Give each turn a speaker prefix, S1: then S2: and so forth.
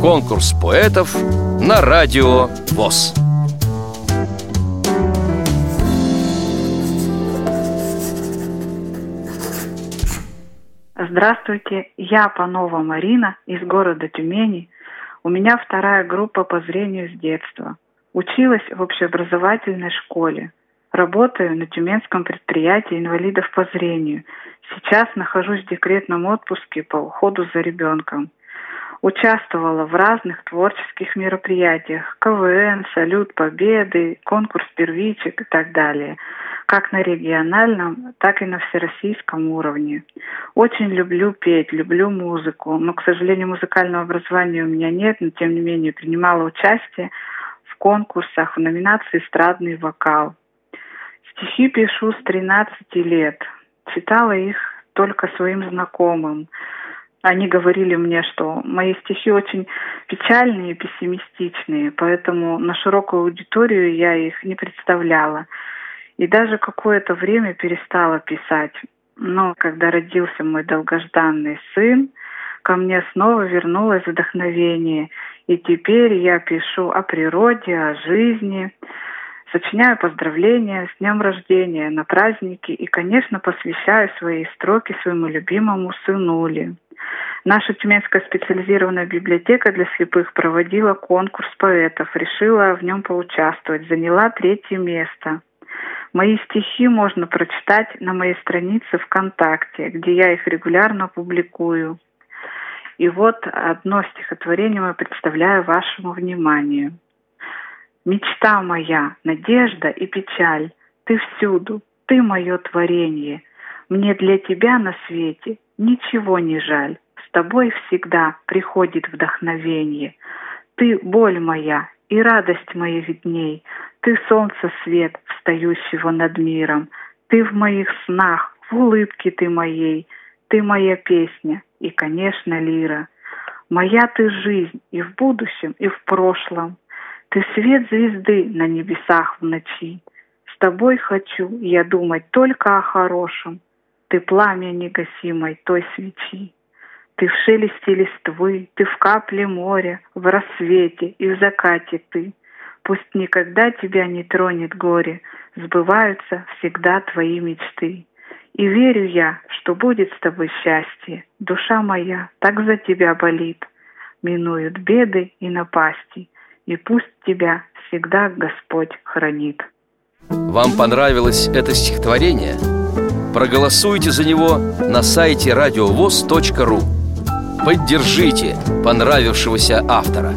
S1: Конкурс поэтов на радио ВОЗ.
S2: Здравствуйте, я Панова Марина из города Тюмени. У меня вторая группа по зрению с детства. Училась в общеобразовательной школе. Работаю на Тюменском предприятии инвалидов по зрению. Сейчас нахожусь в декретном отпуске по уходу за ребенком. Участвовала в разных творческих мероприятиях. КВН, Салют Победы, конкурс первичек и так далее – как на региональном, так и на всероссийском уровне. Очень люблю петь, люблю музыку, но, к сожалению, музыкального образования у меня нет, но, тем не менее, принимала участие в конкурсах в номинации «Эстрадный вокал». Стихи пишу с 13 лет. Читала их только своим знакомым. Они говорили мне, что мои стихи очень печальные и пессимистичные, поэтому на широкую аудиторию я их не представляла. И даже какое-то время перестала писать. Но когда родился мой долгожданный сын, ко мне снова вернулось вдохновение. И теперь я пишу о природе, о жизни, сочиняю поздравления с днем рождения на праздники и, конечно, посвящаю свои строки своему любимому сынуле. Наша Тюменская специализированная библиотека для слепых проводила конкурс поэтов, решила в нем поучаствовать, заняла третье место. Мои стихи можно прочитать на моей странице ВКонтакте, где я их регулярно публикую. И вот одно стихотворение я представляю вашему вниманию. Мечта моя, надежда и печаль, ты всюду, ты мое творение. Мне для тебя на свете ничего не жаль. С тобой всегда приходит вдохновение. Ты боль моя и радость моя видней. Ты солнце свет, встающего над миром. Ты в моих снах, в улыбке ты моей. Ты моя песня и, конечно, лира. Моя ты жизнь и в будущем, и в прошлом. Ты свет звезды на небесах в ночи. С тобой хочу я думать только о хорошем. Ты пламя негасимой той свечи. Ты в шелесте листвы, ты в капле моря, в рассвете и в закате ты. Пусть никогда тебя не тронет горе, сбываются всегда твои мечты. И верю я, что будет с тобой счастье, душа моя так за тебя болит. Минуют беды и напасти, и пусть тебя всегда Господь хранит.
S1: Вам понравилось это стихотворение? Проголосуйте за него на сайте радиовоз.ру Поддержите понравившегося автора.